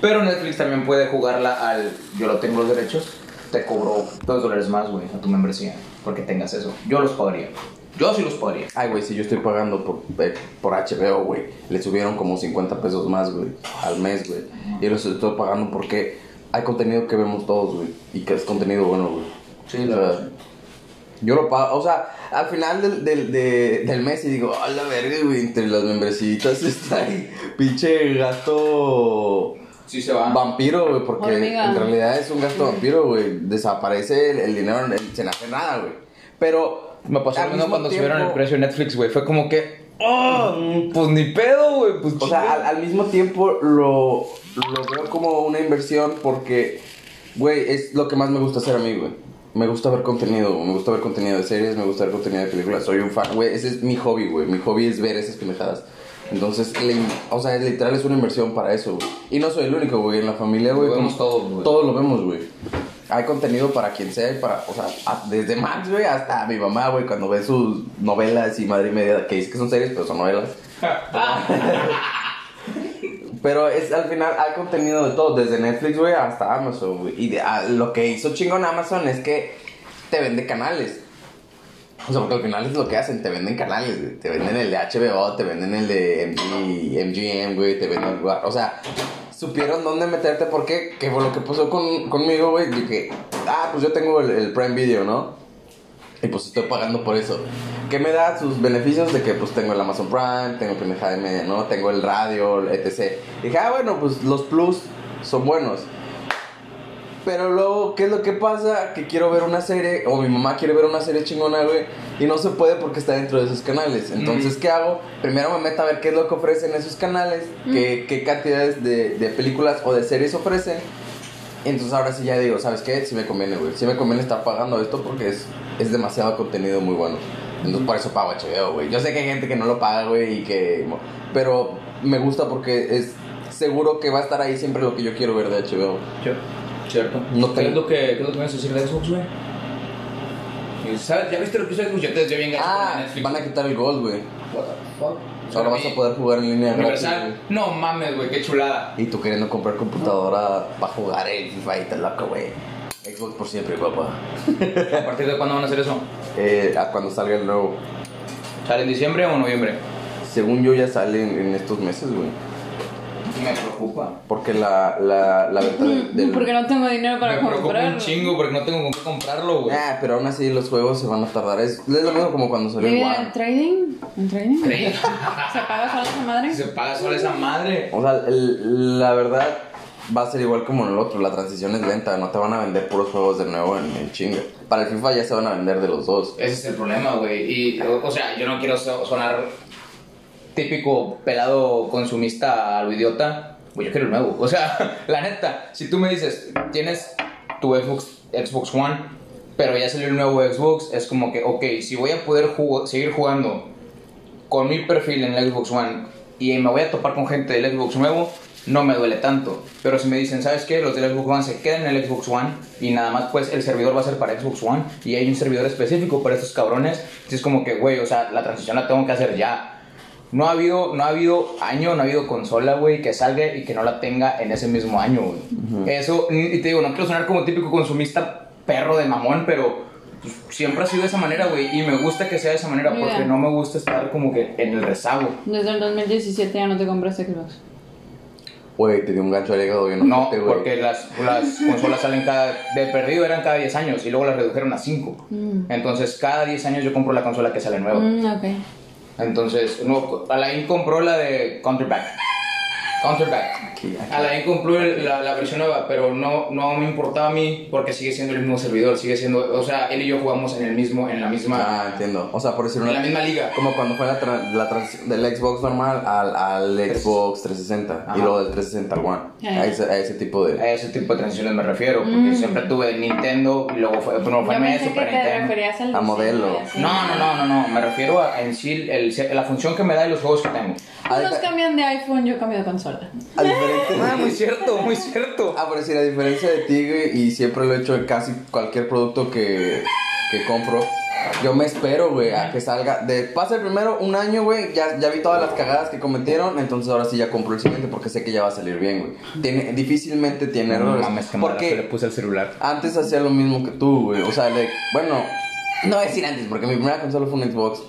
Pero Netflix también puede jugarla al yo lo tengo los derechos, te cobro 2 dólares más, güey, a tu membresía, porque tengas eso. Yo los pagaría. Yo sí los pagaría. Ay, güey, si yo estoy pagando por, eh, por HBO, güey, le subieron como 50 pesos más, güey, al mes, güey. Y los estoy pagando porque hay contenido que vemos todos, güey, y que es contenido bueno, güey. Sí, O la sea, verdad. Yo lo pago, o sea, al final del, del, de- del mes y digo, a la verga, güey, entre las membrecitas está ahí, pinche gasto Sí se va. vampiro, güey, porque Hormiga. en realidad es un gasto vampiro, güey. Desaparece el, el dinero sin hacer nada, güey. Pero. Me pasó lo mismo cuando subieron el precio de Netflix, güey. Fue como que, ¡oh! Pues ni pedo, güey. Pues O sea, al mismo tiempo lo, lo veo como una inversión porque, güey, es lo que más me gusta hacer a mí, güey. Me gusta ver contenido, me gusta ver contenido de series, me gusta ver contenido de películas. Soy un fan, güey, ese es mi hobby, güey. Mi hobby es ver esas pendejadas. Entonces, le- o sea, literal es una inversión para eso, güey. Y no soy el único, güey. En la familia, güey, Lo vemos todos, güey. Todos lo vemos, güey. Hay contenido para quien sea y para, o sea, a- desde Max, güey, hasta mi mamá, güey, cuando ve sus novelas y madre y media, que dice que son series, pero son novelas. Pero es al final hay contenido de todo, desde Netflix, güey, hasta Amazon, güey. Y de- a- lo que hizo chingón Amazon es que te vende canales. O sea, porque al final es lo que hacen, te venden canales, güey. Te venden el de HBO, te venden el de MG, MGM, güey, te venden... O sea, supieron dónde meterte porque, que fue lo que pasó con, conmigo, güey, de que, ah, pues yo tengo el, el Prime Video, ¿no? Y pues estoy pagando por eso. ¿Qué me da sus beneficios de que pues tengo el Amazon Prime, tengo de media, ¿no? Tengo el radio, etc. Y dije, ah, bueno, pues los plus son buenos. Pero luego, ¿qué es lo que pasa? Que quiero ver una serie, o mi mamá quiere ver una serie chingona, güey, y no se puede porque está dentro de esos canales. Entonces, ¿qué hago? Primero me meto a ver qué es lo que ofrecen esos canales, qué, qué cantidades de, de películas o de series ofrecen. Entonces ahora sí ya digo, ¿sabes qué? Sí me conviene, güey. Sí me conviene estar pagando esto porque es, es demasiado contenido muy bueno. Entonces por eso pago HBO, güey. Yo sé que hay gente que no lo paga, güey, y que... Pero me gusta porque es seguro que va a estar ahí siempre lo que yo quiero ver de HBO. Cierto. No ¿Qué, es lo que, ¿Qué es lo que me vas a decir de Xbox, güey? ¿Ya viste lo que hizo Xbox? Yo te desvié bien gacho con Ah, Netflix. van a quitar el Gold, güey. What the fuck? Ahora vas a poder jugar en línea gratis, Universal. güey. No mames, güey, qué chulada. Y tú queriendo comprar computadora para jugar el FIFA y te loco, güey. Xbox por siempre, papá. ¿A partir de cuándo van a hacer eso? Eh, a cuando salga el nuevo. ¿Sale en diciembre o noviembre? Según yo ya sale en, en estos meses, güey. Me preocupa. Porque la, la, la venta del... del- Porque no tengo dinero para me preocupa comprarlo. un chingo porque no tengo con qué comprarlo, güey. Ah, pero aún así los juegos se van a tardar. Es, es lo mismo como cuando salió el ¿Vive en One. trading? ¿En trading? Creí. ¿Se paga sola esa madre? Se paga sola esa madre. O sea, el- la verdad va a ser igual como en el otro. La transición es lenta. No te van a vender puros juegos de nuevo en, en chinga. Para el FIFA ya se van a vender de los dos. Ese es el problema, güey. Y, o, o sea, yo no quiero so- sonar típico pelado consumista a lo idiota. Güey, yo quiero el nuevo. O sea, la neta, si tú me dices, tienes tu Xbox, Xbox One, pero ya salió el nuevo Xbox, es como que, ok, si voy a poder seguir jugando con mi perfil en el Xbox One y me voy a topar con gente del Xbox nuevo, no me duele tanto. Pero si me dicen, ¿sabes qué? Los del Xbox One se quedan en el Xbox One y nada más pues el servidor va a ser para Xbox One y hay un servidor específico para estos cabrones, entonces es como que, güey, o sea, la transición la tengo que hacer ya. No ha habido, no ha habido año, no ha habido consola, güey, que salga y que no la tenga en ese mismo año, güey. Eso, y te digo, no quiero sonar como típico consumista perro de mamón, pero pues, siempre ha sido de esa manera, güey, y me gusta que sea de esa manera Mira. porque no me gusta estar como que en el rezago. Desde el 2017 ya no te compras Xbox. Güey, te dio un gancho al hígado bien No, güey. porque las, las consolas salen cada. De perdido eran cada 10 años y luego las redujeron a 5. Mm. Entonces, cada 10 años yo compro la consola que sale nueva. Mm, ok. Entonces, no, Alain compró la de Counterback. Counterback. Aquí, aquí. Alain la, la versión nueva, pero no, no me importaba a mí porque sigue siendo el mismo servidor. Sigue siendo. O sea, él y yo jugamos en el mismo, en la misma. Ah, entiendo. O sea, por decir en la una... misma liga. Como cuando fue la, tra- la transición del Xbox normal al, al Xbox 360 Ajá. y luego del 360 al One. A ese, a ese tipo de... A ese tipo de transiciones me refiero, porque Mm. siempre tuve Nintendo y luego fue, no, fue Yo NES, pensé que Super te Nintendo. referías al A modelo. No, no, no, no, no, me refiero a en sí el- la función que me da y los juegos que tengo. A Unos cambian de iPhone, yo cambio de consola. a diferente... Ah, muy cierto, muy cierto. Ah, pero sí, a diferencia de ti, güey, y siempre lo he hecho en casi cualquier producto que, que compro, Yo me espero, güey, a que salga. De, pasa el primero, un año, güey. Ya, ya vi todas las cagadas que cometieron. Entonces ahora sí ya compro el siguiente porque sé que ya va a salir bien, güey. Tiene, difícilmente tiene No errores. mames, que le porque puse el celular. antes hacía lo mismo que tú, güey. O sea, le, bueno, no voy a decir antes porque mi primera consola fue un Xbox.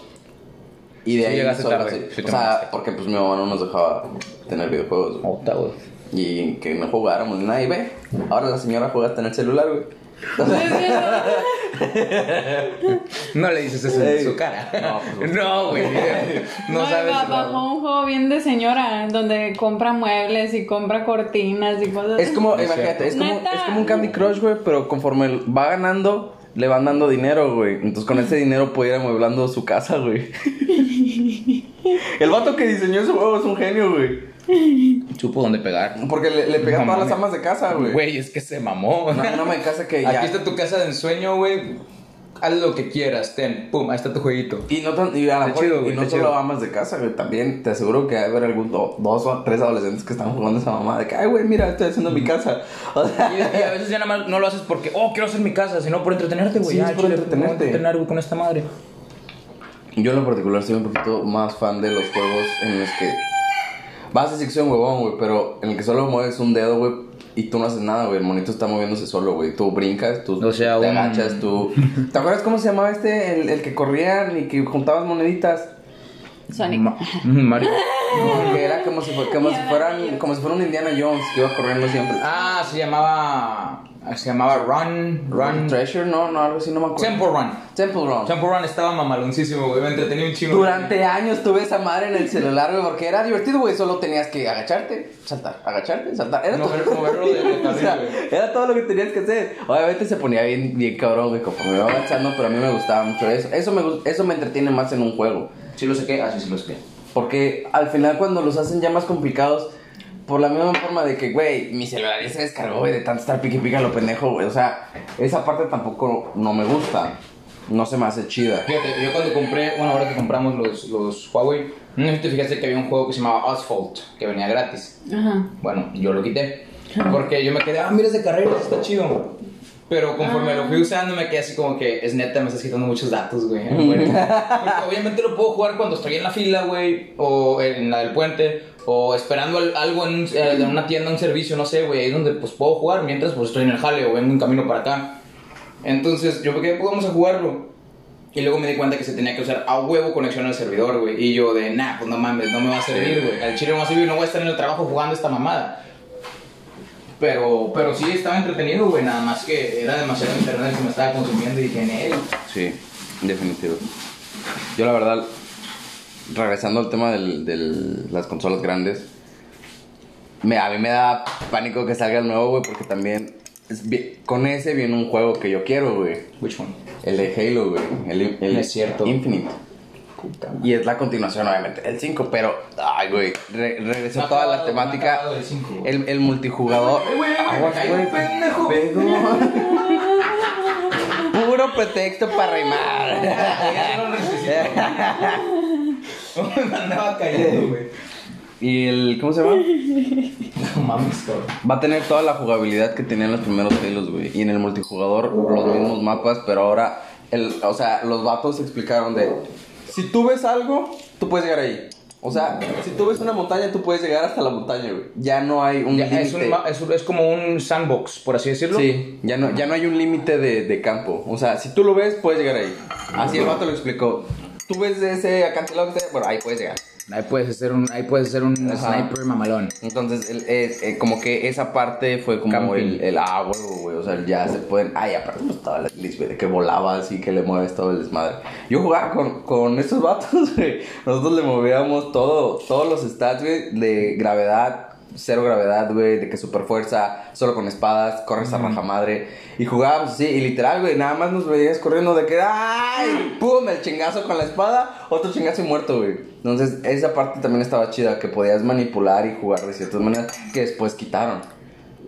Y de Sí ahí llegaste solo tarde, así. sí o sea, porque pues mi mamá no nos dejaba tener videojuegos. Ota, güey. Y que no jugáramos ni nada. Y ve, ahora la señora juega hasta en el celular, güey. No le dices eso en su cara. No, pues, No, güey. No, No, sabes. ba- no. bajó un juego bien de señora, donde compra muebles y compra cortinas y cosas Es como, imagínate, es como, es como un Candy Crush, güey, pero conforme va ganando, le van dando dinero, güey. Entonces con ese dinero puede ir amueblando su casa, güey. El vato que diseñó ese juego es un genio, güey. Supo dónde pegar. Porque le, le pega a No todas las amas de casa, güey. Güey, es que se mamó. No, no me casa que Aquí ya. está tu casa de ensueño, güey. Haz lo que quieras, ten. Pum, ahí está tu jueguito. Y no, tan, y a mejor- chido, y no solo chido. amas de casa, güey. También te aseguro que hay haber algún do- dos o tres adolescentes que están jugando esa mamá de que, ay, güey, mira, estoy haciendo mi casa. O sea, Y, y a veces ya nada más no lo haces porque, oh, quiero hacer mi casa, sino por entretenerte, güey. Sí, es Ah, por chile, entretenerte. a entretener, güey, con esta madre. Yo en lo particular soy un poquito más fan de los juegos en los que vas a sección huevón, güey, pero en el que solo mueves un dedo, güey, y tú no haces nada, güey. El monito está moviéndose solo, güey. Tú brincas, tú O sea, te un- agachas, tú. ¿Te acuerdas cómo se llamaba este? El, el que corrían y que juntabas moneditas. Sonic. Ma- Mario. No, que era como si, como si fueran, como si fuera un Indiana Jones que iba corriendo siempre. Ah, se llamaba. Se llamaba Run. Run. Treasure, no, no, algo así, no me acuerdo. Temple Run. Temple Run. Temple Run estaba mamaloncísimo, güey. Me entretenía un chingo. Durante años tuve esa madre en el celular, güey, porque era divertido, güey. Solo tenías que agacharte, saltar, agacharte, saltar. Era todo. moverlo de- de O sea, carril, güey. era todo lo que tenías que hacer. Obviamente se ponía bien, bien cabrón, güey, conforme iba avanzando, pero a mí me gustaba mucho eso. Eso me, eso me entretiene más en un juego. Sí lo sé que. Ah, sí, sí lo sé Porque al final cuando los hacen ya más complicados, por la misma forma de que, güey, mi celular ya se descargó, güey, de tanto estar pique pica lo pendejo, güey. O sea, esa parte tampoco no me gusta. No se me hace chida. Fíjate, yo cuando compré, bueno, ahora que compramos los, los Huawei, no sé si te fijaste que había un juego que se llamaba Asphalt, que venía gratis. Ajá. Bueno, yo lo quité. Porque yo me quedé, ah, mira es de carreras, está chido. Pero conforme lo fui usando, me quedé así como que, es neta, me estás quitando muchos datos, güey. Porque obviamente lo puedo jugar cuando estoy en la fila, güey, o en la del puente, o esperando al- algo en, eh, en una tienda, un servicio, no sé, güey, ahí donde pues puedo jugar mientras pues estoy en el jale o vengo en camino para acá. Entonces yo me quedé, pues vamos a jugarlo. Y luego me di cuenta que se tenía que usar a huevo conexión al servidor, güey. Y yo de, nah, pues no mames, no me va a servir, güey. Al chile no va a servir, no voy a estar en el trabajo jugando esta mamada. Pero, pero sí estaba entretenido, güey. Nada más que era demasiado internet que me estaba consumiendo y dije, en él. Sí, definitivo. Yo la verdad, regresando al tema de las consolas grandes, me, a mí me da pánico que salga el nuevo, güey, porque también es con ese viene un juego que yo quiero, güey. Which one? El de Halo, güey. El, el Es cierto. Infinite. Puta Y es la continuación, obviamente. El 5, pero, ay, güey, re- regresó toda la temática. el cinco, el, el multijugador. Aguas, güey. Puro pretexto para rimar. andaba cayendo, güey. y el, ¿cómo se llama? No mames, cabrón. Va a tener toda la jugabilidad que tenían los primeros Halos, güey. Y en el multijugador, los mismos mapas, pero ahora, el, o sea, los vatos explicaron de, si tú ves algo, tú puedes llegar ahí. O sea, si tú ves una montaña, tú puedes llegar hasta la montaña, güey. Ya no hay un es, límite. es como un sandbox, por así decirlo. Sí, ya no, ya no hay un límite de, de campo. O sea, si tú lo ves, puedes llegar ahí. Así el vato lo explicó. Tú ves ese acantilado que está, bueno, ahí puedes llegar. Ahí puedes hacer un, ahí puedes hacer un Ajá. sniper mamalón. Entonces, el- es, eh, como que esa parte fue como Camping. el, el ah, güey. O sea, ya se pueden. Ay, aparte, pues estaba la de que volaba así, que le mueves todo el desmadre. Yo jugaba con, con estos vatos, güey. Nosotros le movíamos todo, todos los stats, güey, de gravedad, cero gravedad, güey, de que super fuerza, solo con espadas, corres a raja madre. Y jugábamos así, y literal, güey, nada más nos veías corriendo de que, ¡ay! ¡Pum! El chingazo con la espada, otro chingazo y muerto, güey. Entonces, esa parte también estaba chida, que podías manipular y jugar de ciertas maneras que después quitaron.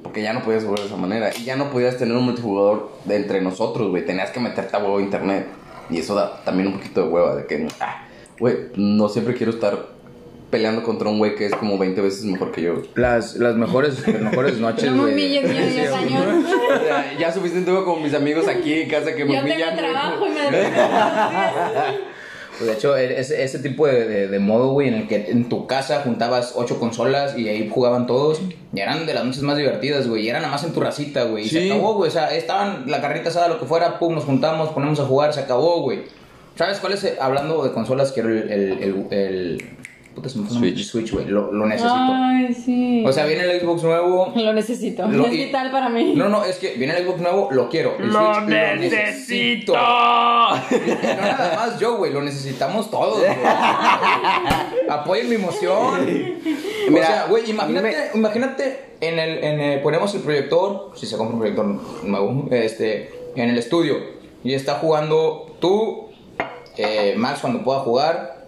Porque ya no podías jugar de esa manera. Y ya no podías tener un multijugador de entre nosotros, güey. Tenías que meterte a huevo internet. Y eso da también un poquito de hueva, de que, ah, güey, no siempre quiero estar peleando contra un güey que es como 20 veces mejor que yo. Las, las mejores, las mejores noches, No me de 10 años. Ya, ya suficiente tengo con mis amigos aquí en casa que me Yo tengo humillan. trabajo y me Pues de hecho, ese, ese tipo de, de, de modo, güey, en el que en tu casa juntabas ocho consolas y ahí jugaban todos, y eran de las noches más divertidas, güey, y eran nada más en tu racita, güey, y se acabó, güey, o sea, estaban la carrita asada, lo que fuera, pum, nos juntamos, ponemos a jugar, se acabó, güey. ¿Sabes cuál es, eh, hablando de consolas, quiero el, el, el, el- puta, se me fue. Switch. Switch, güey, lo, lo necesito. Ay, sí. O sea, viene el Xbox nuevo, Lo necesito. Lo- es vital para mí. no, no, es que viene el Xbox nuevo, lo quiero. El ¡Lo Switch necesito! No nada más yo, güey, lo necesitamos todos, güey. Apoyen mi emoción. Mira, o sea, güey, imagínate, me- imagínate en el, en el- ponemos el proyector, si se compra un proyector nuevo, este, en el estudio y está jugando tú, eh, Max cuando pueda jugar,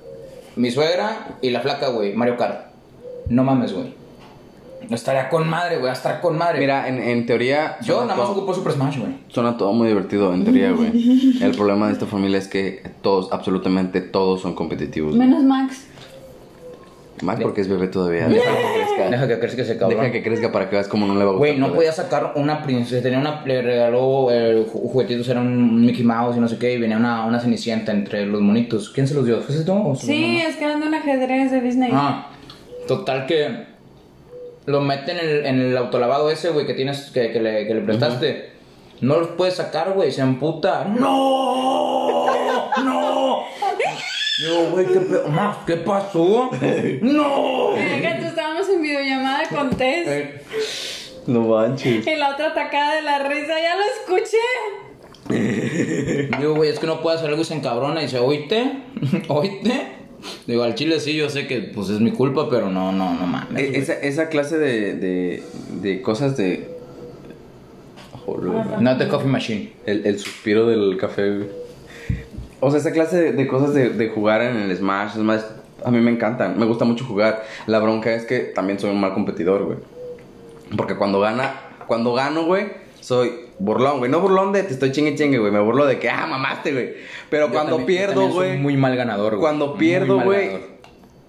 mi suegra y la flaca, güey, Mario Kart. No mames, güey. Estaría con madre, güey, estar con madre. Mira, en, en teoría. yo nada más todo- ocupo Super Smash, güey. Suena todo muy divertido, en teoría, güey. El problema de esta familia es que todos, absolutamente todos son competitivos. Menos Max. Más porque es bebé todavía. Deja que crezca. Deja que crezca ese cabrón. Deja que crezca para que veas cómo no le va a gustar. Güey, no podía sacar una princesa. Tenía una. Le regaló eh, ju- juguetitos, era un Mickey Mouse y no sé qué. Y venía una, una cenicienta entre los monitos. ¿Quién se los dio? ¿Fuiste tú o su Sí, es que eran de un ajedrez de Disney. Ah, total que. Lo meten en el, en el autolavado ese, güey, que tienes. Que, que le, que le prestaste. No los puedes sacar, güey. Se amputa. ¡No! ¡No! Yo, güey, ¿qué pedo? Max, ¿qué pasó? ¡No! Venga, tú estábamos en videollamada con Tess. Eh, No manches. Y la otra atacada de la risa, ya lo escuché. Digo, güey, es que no puede hacer algo y se encabrona y dice, ¿oíste? ¿Oíste? Digo, al chile sí, yo sé que pues es mi culpa, pero no, no, no mames. E- güey. Esa, esa clase de, de, de cosas de. Joder, Not the coffee machine. el, el suspiro del café, güey. O sea, esa clase de, de cosas de, de jugar en el Smash, Smash, a mí me encantan. Me gusta mucho jugar. La bronca es que también soy un mal competidor, güey. Porque cuando gana, cuando gano, güey, soy burlón, güey. No burlón de te estoy chingue chingue, güey. Me burlo de que, ah, mamaste, güey. Pero Yo cuando también- pierdo, también soy güey. Muy mal ganador, güey. Cuando pierdo, güey.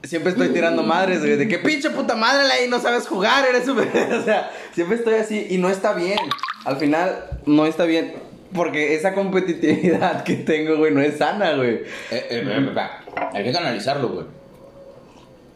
Siempre estoy tirando madres, güey. De que pinche puta madre, ahí no sabes jugar, eres un... O sea, siempre estoy así y no está bien. Al final, no está bien. Porque esa competitividad que tengo, güey, no es sana, güey. Eh, eh, hay que canalizarlo, güey.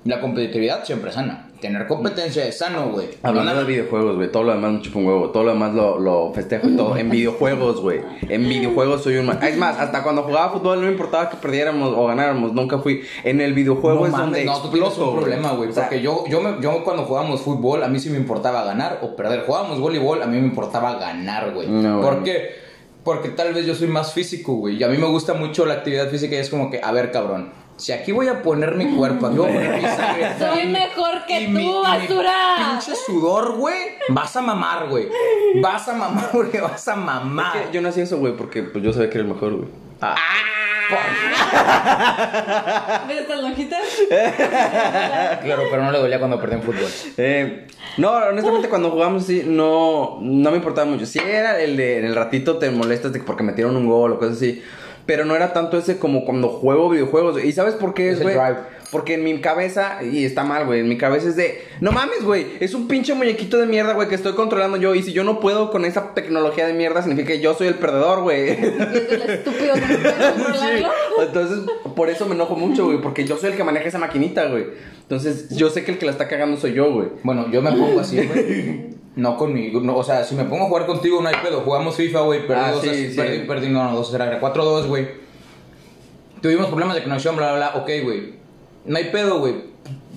La competitividad siempre es sana. Tener competencia es sano, güey. Hablando No, de videojuegos, güey, todo lo demás me chupa un huevo, todo lo demás lo, lo festejo y todo. En videojuegos, güey. En videojuegos soy un man. Es más, hasta cuando jugaba fútbol no me importaba que perdiéramos o ganáramos, nunca fui. En el videojuego no es mames, donde no, tú tienes exploto, un problema, güey. O sea, Porque yo, yo, me- yo cuando jugábamos fútbol, a mí sí me importaba ganar o perder. Jugábamos voleibol, a mí me importaba ganar, güey. No, ¿Por qué? Porque tal vez yo soy más físico, güey. Y a mí me gusta mucho la actividad física y es como que, a ver, cabrón. Si aquí voy a poner mi cuerpo, aquí voy a poner mi sangre. Soy mejor que y tú, mi- y mi basura. Pinche sudor, güey. Vas a mamar, güey. Vas a mamar, güey. Vas a mamar. es que yo no hacía eso, güey, porque pues, yo sabía que era el mejor, güey. Ah. ¿Ves estas lonjitas? Claro, pero no le dolía cuando perdí en fútbol. Eh, no, honestamente cuando jugamos así no, no me importaba mucho. Sí era el de en el ratito te molestas de que porque metieron un gol o cosas así. Pero no era tanto ese como cuando juego videojuegos. ¿Y sabes por qué es, güey? drive. Porque en mi cabeza, y está mal, güey, en mi cabeza es de, no mames, güey, es un pinche muñequito de mierda, güey, que estoy controlando yo. Y si yo no puedo con esa tecnología de mierda, significa que yo soy el perdedor, güey. Y es el estúpido que no puede controlarlo. Entonces, por eso me enojo mucho, güey, porque yo soy el que maneja esa maquinita, güey. Entonces, yo sé que el que la está cagando soy yo, güey. Bueno, yo me pongo así, güey. No conmigo, no, o sea, si me pongo a jugar contigo no hay pedo. Jugamos FIFA, güey, perdí Ah, dos, sí, sí. perdí, perdí, no, no, dos, era 4-2, güey. Tuvimos problemas de conexión, bla, bla, bla, ok, güey. No hay pedo, güey.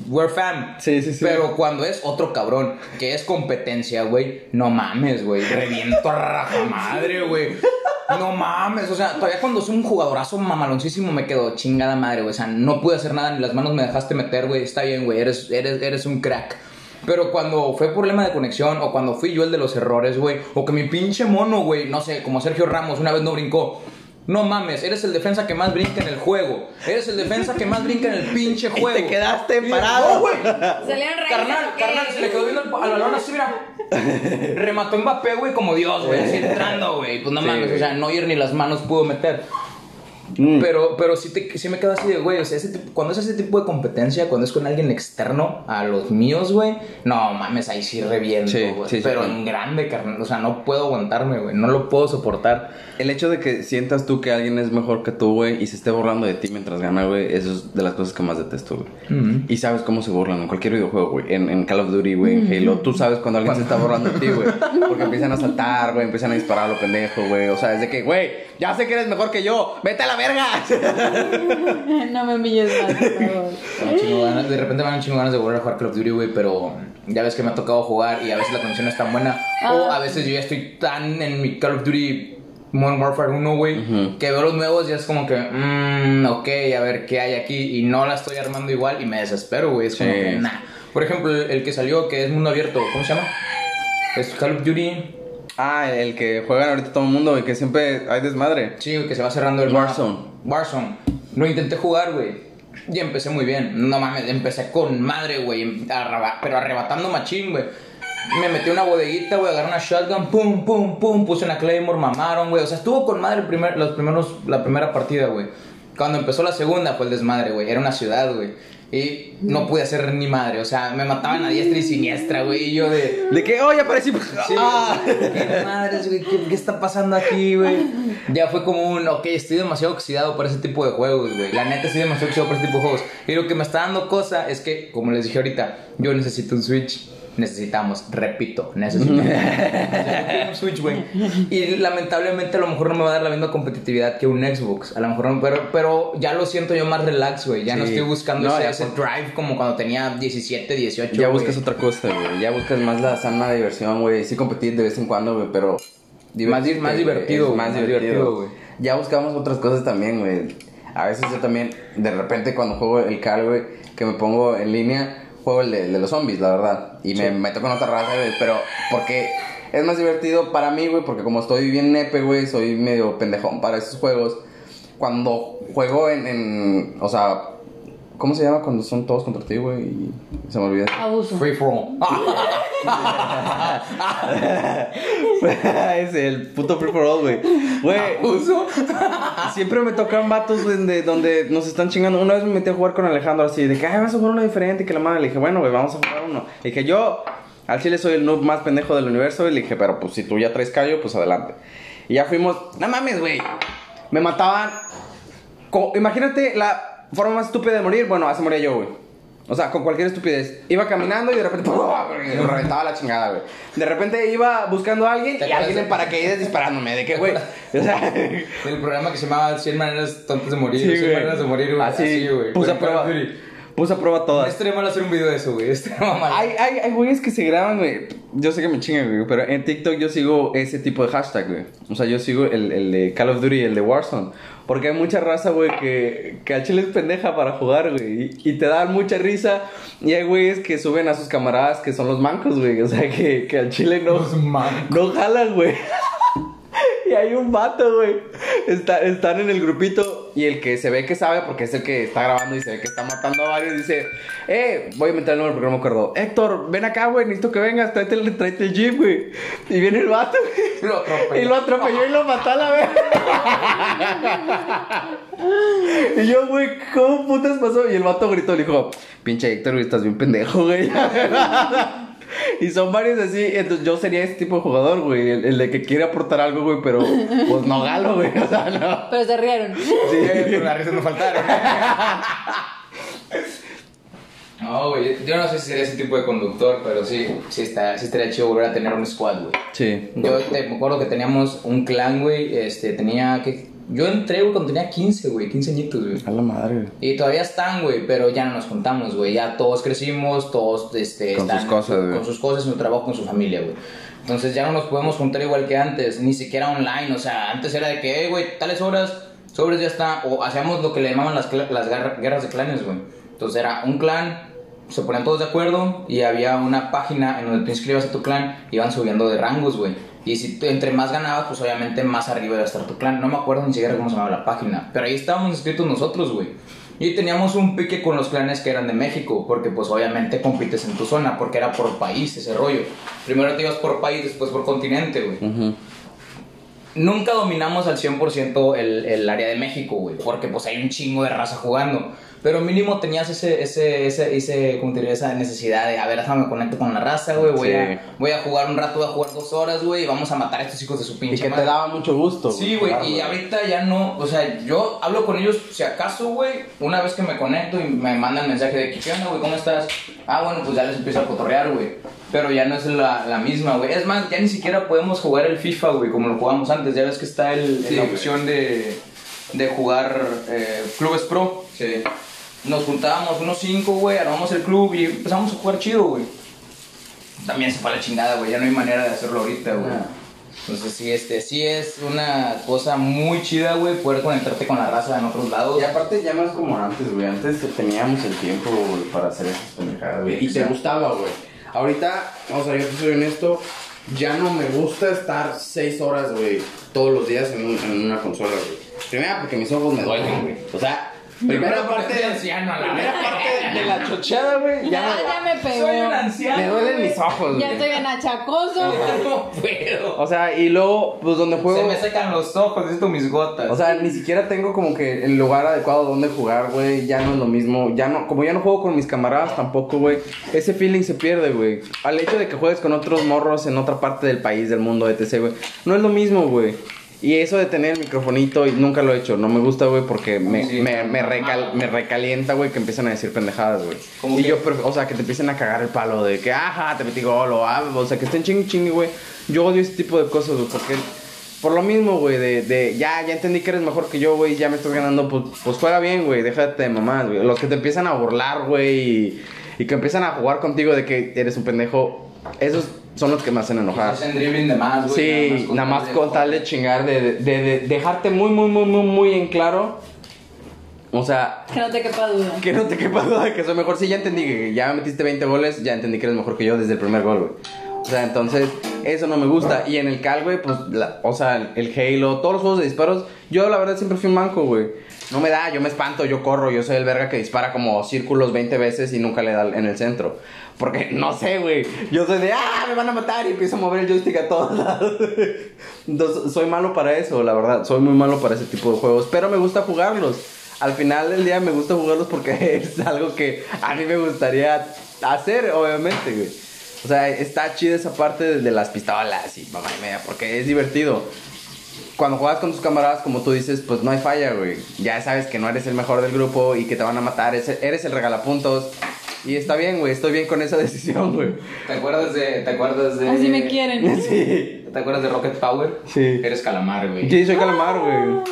We're fam. Sí, sí, sí. Pero cuando es otro cabrón, que es competencia, güey, no mames, güey. Reviento a raja madre, güey. No mames, o sea, todavía cuando soy un jugadorazo mamaloncísimo me quedo chingada madre, güey. O sea, no pude hacer nada, ni las manos me dejaste meter, güey. Está bien, güey, eres, eres, eres un crack. Pero cuando fue problema de conexión, o cuando fui yo el de los errores, güey, o que mi pinche mono, güey, no sé, como Sergio Ramos una vez no brincó. No mames, eres el defensa que más brinca en el juego. Eres el defensa que más brinca en el pinche Y juego. te quedaste parado. No, güey. Carnal, carnal, se le quedó viendo al, al balón así, mira. Remató Mbappé, güey, como Dios, güey, así entrando, güey. Pues no Sí, mames, güey. o sea, Neuer ni las manos pudo meter. Mm. Pero, pero sí, te, sí me quedo así de, güey, o sea, ese tipo- cuando es ese tipo de competencia, cuando es con alguien externo a los míos, güey, no mames, ahí sí reviento, Sí, güey. sí, sí, pero sí. en grande, carnal, o sea, no puedo aguantarme, güey, no lo puedo soportar. El hecho de que sientas tú que alguien es mejor que tú, güey, y se esté burlando de ti mientras gana, güey, eso es de las cosas que más detesto, güey. Ujú. Y sabes cómo se burlan en cualquier videojuego, güey. En, en Call of Duty, güey, en Halo. Tú sabes cuando alguien se está burlando de ti, güey. Porque empiezan a saltar, güey, empiezan a disparar a lo pendejo, güey. O sea, es de que, güey, ya sé que eres mejor que yo. ¡Vete a la verga! no me humilles más, por favor. Ganas- de repente me dan un chingo ganas de volver a jugar Call of Duty, güey, pero ya ves que me ha tocado jugar y a veces la conexión no es tan buena. O Ah. a veces yo ya estoy tan en mi Call of Duty Modern Warfare 1, güey, Ujú. que veo los nuevos y es como que, mmm, ok, a ver qué hay aquí. Y no la estoy armando igual y me desespero, güey. Es como Sí. que, nah. Por ejemplo, el que salió, que es mundo abierto, ¿cómo se llama? Es Call of Duty. Ah, el que juegan ahorita todo el mundo, güey, que siempre hay desmadre. Sí, que se va cerrando el Warzone. mapa. Warzone. Lo intenté jugar, güey. Y empecé muy bien. No mames, empecé con madre, güey. arreba- Pero arrebatando machín, güey. Me metí una bodeguita, güey, agarré una shotgun, pum, pum, pum, puse una claymore, mamaron, güey. O sea, estuvo con madre el primer, los primeros, la primera partida, güey. Cuando empezó la segunda fue el desmadre, güey. Era una ciudad, güey. Y no pude hacer ni madre. O sea, me mataban a diestra y siniestra, güey. Y yo de... De que, oh, ya aparecí. Sí, Ah. qué madres, güey, ¿qué, qué está pasando aquí, güey? Ya fue como un, ok, estoy demasiado oxidado por ese tipo de juegos, güey. La neta, estoy demasiado oxidado por ese tipo de juegos. Y lo que me está dando cosa es que, como les dije ahorita, yo necesito un Switch. Necesitamos, repito, necesitamos un Switch, güey. Y lamentablemente a lo mejor no me va a dar la misma competitividad que un Xbox. A lo mejor no, pero, pero ya lo siento yo más relax, güey. Ya no Sí. estoy buscando No, ese, ese por- drive como cuando tenía 17, 18. Ya güey. buscas otra cosa, güey. Ya buscas más la sana diversión, güey. Sí competir de vez en cuando, güey, pero... Más di- más divertido, güey, Más divertido, güey. Ya buscamos otras cosas también, güey. A veces yo también, de repente cuando juego el Cal, güey, que me pongo en línea, juego el de, el de los zombies, la verdad. Y me Sí. meto con otra raza, güey, pero porque es más divertido para mí, güey, porque como estoy bien nepe, güey, soy medio pendejón para esos juegos. Cuando juego en, en o sea, ¿cómo se llama cuando son todos contra ti, güey? Y se me olvida. Abuso. Free for all. es el puto free for all, güey. Güey, ¿Uso? siempre me tocan vatos donde, donde nos están chingando. Una vez me metí a jugar con Alejandro así, de que, ay, vas a jugar uno diferente. Y que la madre le dije, bueno, güey, vamos a jugar uno. Le dije, yo al chile soy el noob más pendejo del universo. Y le dije, pero pues si tú ya traes callo, pues adelante. Y ya fuimos, no mames, güey. Me mataban. imagínate la forma más estúpida de morir. Bueno, así moría yo, güey. O sea, con cualquier estupidez. Iba caminando y de repente me reventaba la chingada, güey. De repente iba buscando a alguien ¿Te y alguien en paracaídas disparándome. ¿De qué, güey? O sea, El programa que se llamaba 100 maneras tontas de morir. Sí, 100 güey. maneras de morir, güey. Así, güey. Puse a prueba. Duty. Puse a prueba todas. Estaría mal hacer un video de eso, güey. Estaría mal. Hay, hay, hay güeyes que se graban, güey. Yo sé que me chingan, güey. Pero en TikTok yo sigo ese tipo de hashtag, güey. O sea, yo sigo el, el de Call of Duty y el de Warzone. Porque hay mucha raza, güey, que, que al chile es pendeja para jugar, güey. Y, y te dan mucha risa. Y hay güeyes que suben a sus camaradas que son los mancos, güey. O sea, que, que al chile no, Los mancos. no jalan, güey. Y hay un vato, güey. Está, están en el grupito y el que se ve que sabe, porque es el que está grabando y se ve que está matando a varios, dice, eh, voy a meter el número porque no me acuerdo. Héctor, ven acá, güey, necesito que vengas, tráete el, tráete el jeep, güey. Y viene el vato, güey. Lo atropelló. Y lo atropelló y lo mató a la vez. y yo, güey, ¿cómo putas pasó? Y el vato gritó, le dijo, pinche Héctor, güey, estás bien pendejo, güey. Y son varios así, entonces yo sería ese tipo de jugador, güey, el, el de que quiere aportar algo, güey, pero pues no galo, güey, o sea, no. Pero se rieron. Sí, pero las risas no faltaron. No, güey, yo no sé si sería ese tipo de conductor, pero sí, sí, está, sí estaría chido volver a tener un squad, güey. Sí. Yo te, me acuerdo que teníamos un clan, güey, este, tenía que... Yo entré, güey, cuando tenía 15, güey, 15 añitos, güey. A la madre, güey. Y todavía están, güey, pero ya no nos juntamos, güey. Ya todos crecimos, todos, este... Con sus cosas, güey. Con sus cosas, su trabajo, con su familia, güey. Entonces ya no nos podemos juntar igual que antes, ni siquiera online. O sea, antes era de que, hey, güey, tales horas, sobres ya está. O hacíamos lo que le llamaban las, las guerras de clanes, güey. Entonces era un clan, se ponían todos de acuerdo y había una página en donde tú inscribas a tu clan y iban subiendo de rangos, güey. Y si entre más ganabas, pues obviamente más arriba iba a estar tu clan. No me acuerdo ni siquiera cómo se llamaba la página, pero ahí estábamos inscritos nosotros, güey. Y teníamos un pique con los clanes que eran de México, porque pues obviamente compites en tu zona, porque era por país ese rollo. Primero te ibas por país, después por continente, güey. Ujú. Nunca dominamos al 100% el, el área de México, güey, porque pues hay un chingo de raza jugando. Pero mínimo tenías ese, ese, ese, ese, ¿cómo te diría? Esa necesidad de, a ver, déjame me conecto con la raza, güey, voy, Sí. a, voy a jugar un rato, voy a jugar dos horas, güey, y vamos a matar a estos hijos de su Y pinche que madre. te daba mucho gusto. Sí, güey, y ahorita ya no, o sea, yo hablo con ellos, si acaso, güey, una vez que me conecto y me mandan mensaje de, ¿qué onda, güey? ¿Cómo estás? Ah, bueno, pues ya les empiezo a cotorrear, güey. Pero ya no es la, la misma, güey. Es más, ya ni siquiera podemos jugar el FIFA, güey, como lo jugamos antes. Ya ves que está el, Sí, la opción de, de jugar eh, clubes pro. Sí. Nos juntábamos unos cinco, güey, armamos el club y empezamos a jugar chido, güey. También se fue a la chingada, güey, ya no hay manera de hacerlo ahorita, güey. Ah. Entonces sí, este, sí es una cosa muy chida, güey, poder conectarte con la raza en otros lados. Y aparte ya no es como antes, güey. Antes teníamos el tiempo güey, para hacer esas pendejadas, güey. Y te gustaba, güey. Ahorita, vamos a ver, yo te soy honesto, ya no me gusta estar seis horas, güey, todos los días en, en una consola, güey. Primera porque mis ojos me duelen, güey. O sea, primera parte estoy anciano, a la primera parte de la chocheada, güey, Ya, ya, ya me pegó. Soy un anciano. me duelen mis ojos, Ya güey. estoy bien achacoso. No puedo. O sea, y luego, pues donde juego... Se me secan los ojos, necesito mis gotas. O sea, ni siquiera tengo como que el lugar adecuado donde jugar, güey. Ya no es lo mismo. Ya no, como ya no juego con mis camaradas tampoco, güey. Ese feeling se pierde, güey. Al hecho de que juegues con otros morros en otra parte del país, del mundo, etc, güey. No es lo mismo, güey. Y eso de tener el microfonito, y nunca lo he hecho. No me gusta, güey, porque me, Sí, me, me, recal- recalienta, güey, que empiezan a decir pendejadas, güey. ¿Cómo Y yo, o sea, que te empiecen a cagar el palo de que, ajá, te metí gol, o, ah, o sea, que estén chingui chingui, güey. Yo odio ese tipo de cosas, güey, porque por lo mismo, güey, de, de ya, ya entendí que eres mejor que yo, güey, ya me estás ganando, pues, pues juega bien, güey, déjate de mamás, güey. Los que te empiezan a burlar, güey, y, y que empiezan a jugar contigo de que eres un pendejo, esos son los que me hacen enojar. Hacen dribbling de más, güey. Sí, nada más con tal de chingar, de, de, de- de dejarte muy, muy, muy, muy, muy en claro. O sea, Que no te quepa duda. que no te quepa duda de que soy mejor. Sí, ya entendí que ya me metiste 20 goles, ya entendí que eres mejor que yo desde el primer gol, güey. O sea, entonces, eso no me gusta. Y en el Cal, güey, pues, la- o sea, el, el Halo, todos los juegos de disparos, yo la verdad siempre fui un manco, güey. No me da, yo me espanto, yo corro, yo soy el verga que dispara como círculos 20 veces y nunca le da en el centro. Porque, no sé, güey, yo soy de, ah, me van a matar y empiezo a mover el joystick a todos lados. Soy malo para eso, la verdad, soy muy malo para ese tipo de juegos, pero me gusta jugarlos. Al final del día me gusta jugarlos porque es algo que a mí me gustaría hacer, obviamente, güey. O sea, está chida esa parte de las pistolas y mamá y media, porque es divertido. Cuando juegas con tus camaradas, como tú dices, pues no hay falla, güey. Ya sabes que no eres el mejor del grupo y que te van a matar, eres, el regalapuntos. Y está bien, güey, estoy bien con esa decisión, güey. ¿Te acuerdas de. ¿Te acuerdas de. Así me quieren. Sí. ¿Te acuerdas de Rocket Power? Sí. Eres calamar, güey. Sí, soy calamar, güey.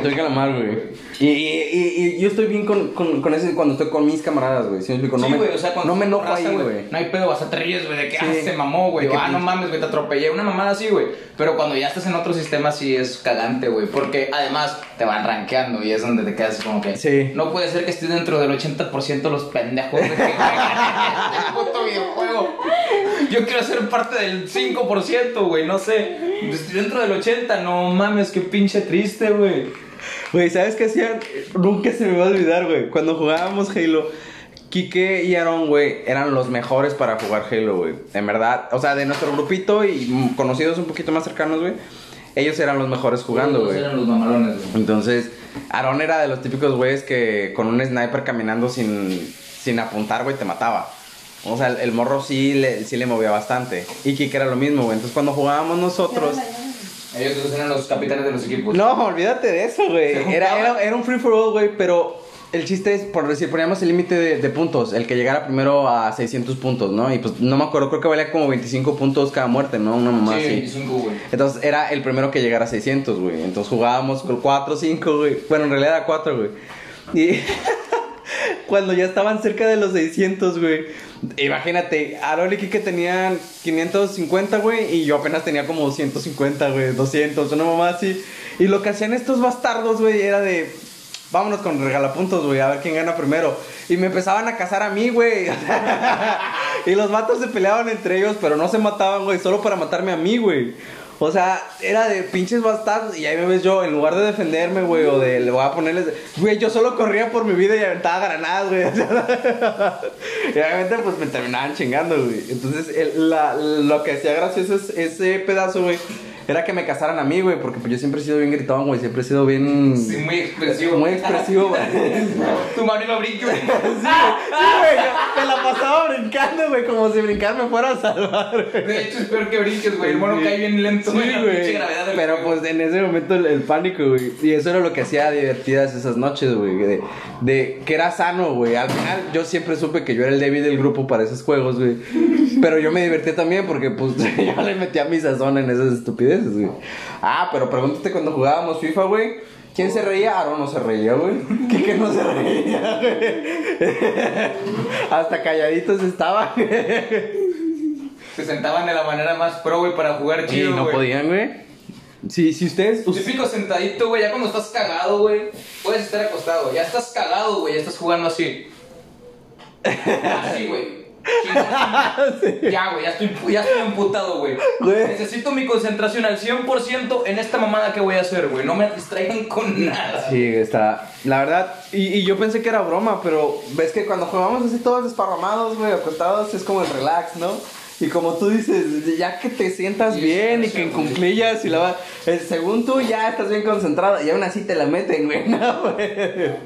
Soy calamar, güey. Y, y, y, y yo estoy bien con, con, con ese cuando estoy con mis camaradas, güey. ¿Sí me explico? No sí, me, o sea, cuando no me enojo raza, ahí, güey. No hay pedo, vas a te ríes, güey, de que Sí. ah, se mamó, güey. Ah, no pinche- mames, güey, te atropellé. Una mamada así, güey. Pero cuando ya estás en otro sistema, sí es cagante, güey. Porque además te van rankeando y es donde te quedas como que. Sí. No puede ser que estés dentro del 80% de los pendejos de que este puto videojuego. Yo quiero ser parte del 5%, güey, no sé. Estoy dentro del 80%, no mames, qué pinche triste, güey. Güey, ¿sabes qué hacían? Nunca se me va a olvidar, güey. Cuando jugábamos Halo, Kike y Aaron, güey, eran los mejores para jugar Halo, güey. En verdad, o sea, de nuestro grupito y conocidos un poquito más cercanos, güey, ellos eran los mejores jugando, güey. eran los mamalones, güey. Entonces, Aaron era de los típicos güeyes que con un sniper caminando sin, sin apuntar, güey, te mataba. O sea, el, el morro sí le, sí le movía bastante. Y Kike era lo mismo, güey. Entonces, cuando jugábamos nosotros... Ellos dos eran los capitanes de los equipos. No, olvídate de eso, güey. Era, era, era un free for all, güey, pero el chiste es, por decir, poníamos el límite de, de puntos, el que llegara primero a 600 puntos, ¿no? Y pues no me acuerdo, creo que valía como 25 puntos cada muerte, ¿no? Una mamá sí, así. 25, güey. Entonces era el primero que llegara a 600, güey. Entonces jugábamos con 4 5, güey. Bueno, en realidad era 4, güey. Y cuando ya estaban cerca de los 600, güey. Imagínate, Aaron y Kike tenían 550, güey. Y yo apenas tenía como 150, güey. 200, una mamá así. Y lo que hacían estos bastardos, güey, era de... Vámonos con regalapuntos, güey, a ver quién gana primero. Y me empezaban a cazar a mí, güey. y los vatos se peleaban entre ellos, pero no se mataban, güey, solo para matarme a mí, güey. O sea, era de pinches bastardos. Y ahí me ves yo, en lugar de defenderme, güey, o de le voy a ponerles. Güey, yo solo corría por mi vida y aventaba granadas, güey. y obviamente, pues me terminaban chingando, güey. Entonces, el- la- lo que hacía gracioso es ese pedazo, güey. Era que me casaran a mí, güey, porque pues yo siempre he sido bien gritón, güey, siempre he sido bien... Sí, muy expresivo. Muy expresivo, güey. tu mano iba a brincar. Sí, güey, me la pasaba brincando, güey, como si brincar me fuera a salvar, güey. De hecho, es peor que brinques, güey. El mono Sí. cae bien lento, Sí, güey. pinche güey. Pero pues en ese momento el, el pánico, güey. Y eso era lo que hacía divertidas esas noches, güey. De, de que era sano, güey. Al final yo siempre supe que yo era el débil del grupo para esos juegos, güey. Pero yo me divertí también porque pues yo le metía mi sazón en esas estupideces, güey. Ah, pero pregúntate cuando jugábamos FIFA, güey. ¿Quién se reía? Aaron no se reía, güey. ¿Qué que no se reía, güey? Hasta calladitos estaba, güey. Se sentaban de la manera más pro, güey, para jugar Sí, chido, no güey. podían, güey. Sí, si ustedes... Típico sentadito, güey, ya cuando estás cagado, güey, puedes estar acostado. Ya estás cagado, güey, ya estás jugando así. Así, güey. Ya, güey, ya estoy, ya estoy emputado, güey. Necesito mi concentración al 100% en esta mamada que voy a hacer, güey. No me distraigan con nada. Sí, está. La verdad, y, y yo pensé que era broma, pero ves que cuando jugamos así todos desparramados, güey, acostados, es como el relax, ¿no? Y como tú dices, ya que te sientas Sí, bien y que en y la va- eh, según tú ya estás bien concentrado y aún así te la meten, güey, no, güey.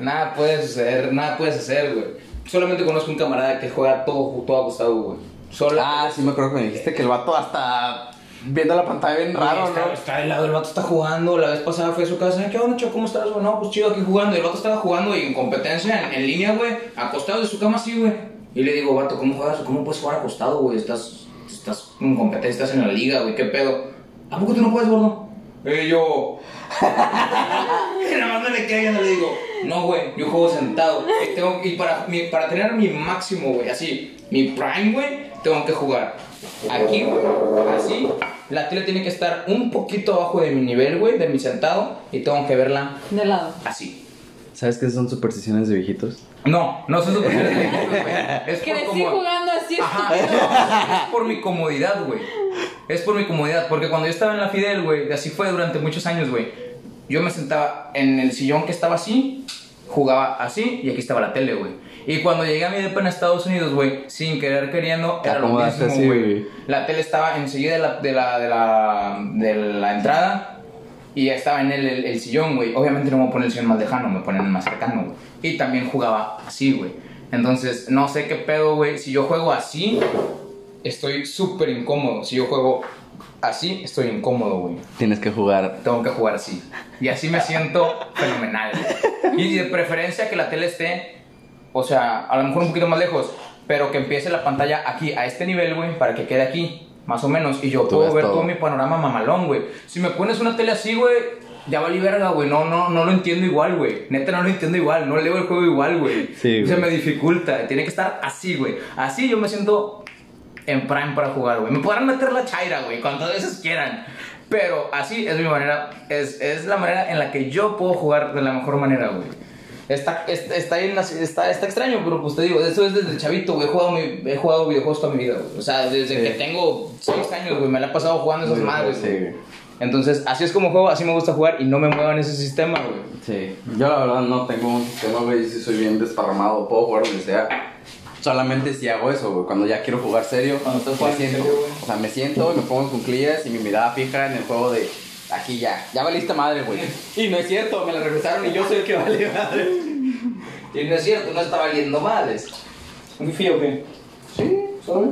Nada puede suceder, nada puedes hacer, güey. Solamente conozco un camarada que juega todo, todo acostado, güey. Solo. Ah, sí me acuerdo que me dijiste que el vato hasta viendo la pantalla bien raro, está, ¿no? está de lado, el vato está jugando. La vez pasada fui a su casa. ¿Qué onda, Cho? ¿Cómo estás, güey? No, pues chido aquí jugando. Y el vato estaba jugando y en competencia, en, en línea, güey, acostado de su cama así, güey. Y le digo, vato, ¿cómo juegas? ¿Cómo puedes jugar acostado, güey? Estás, estás en competencia, estás en la liga, güey. ¿Qué pedo? ¿A poco tú no puedes, gordo? Y yo. Y nada más me le quedé viendo y le digo, no, güey, yo juego sentado. Y, tengo, y para, mi- para tener mi máximo, güey, así, mi prime, güey, tengo que jugar aquí, güey, así. La tele tiene que estar un poquito abajo de mi nivel, güey, de mi sentado, y tengo que verla De lado. así. ¿Sabes qué son supersticiones de viejitos? No, no son supersticiones de viejitos, güey. Es por Crecí como... jugando así. Ajá, es por mi comodidad, güey. Es por mi comodidad, porque cuando yo estaba en la Fidel, güey, así fue durante muchos años, güey. Yo me sentaba en el sillón que estaba así, jugaba así y aquí estaba la tele, güey. Y cuando llegué a mi depa en Estados Unidos, güey, sin querer queriendo, era lo mismo, güey. güey. La tele estaba enseguida de la, de la, de la, de la entrada y ya estaba en el, el, el sillón, güey. Obviamente no me ponen el sillón más lejano, me ponen el más cercano, güey. Y también jugaba así, güey. Entonces, no sé qué pedo, güey. Si yo juego así, estoy súper incómodo. Si yo juego así, estoy incómodo, güey. Tienes que jugar. Tengo que jugar así. Y así me siento fenomenal. Y de preferencia que la tele esté, o sea, a lo mejor un poquito más lejos, pero que empiece la pantalla aquí, a este nivel, güey, para que quede aquí, más o menos. Y yo puedo ver todo. todo mi panorama mamalón, güey. Si me pones una tele así, güey, ya valí verga, güey. No, no, no lo entiendo igual, güey. Neta, no lo entiendo igual. No leo el juego igual, güey. Sí, Se me dificulta. Tiene que estar así, güey. Así yo me siento en prime para jugar, güey. Me podrán meter la chaira, güey, cuantas veces quieran. Pero así es mi manera, es, es la manera en la que yo puedo jugar de la mejor manera, güey. Está, está, está, en la- está, está extraño, pero pues te digo, eso es desde chavito, güey. He jugado, mi- he jugado videojuegos toda mi vida, güey. O sea, desde Sí. que tengo 6 años, güey, me la he pasado jugando esas madres, Sí, güey. güey. Entonces, así es como juego, así me gusta jugar y no me muevo en ese sistema, güey. Sí, yo la verdad no tengo un sistema, güey, si soy bien desparramado, puedo jugar donde sea. Solamente si hago eso, güey, cuando ya quiero jugar serio, Cuando me jugando en siento, serio, güey. o sea, me siento y me pongo en cuclillas y mi mirada fija en el juego de aquí ya, ya valiste madre, güey. Y no es cierto, me la regresaron y yo soy el que vale madre. Y no es cierto, no está valiendo madres. ¿Un fío o qué? Sí, ¿sabes?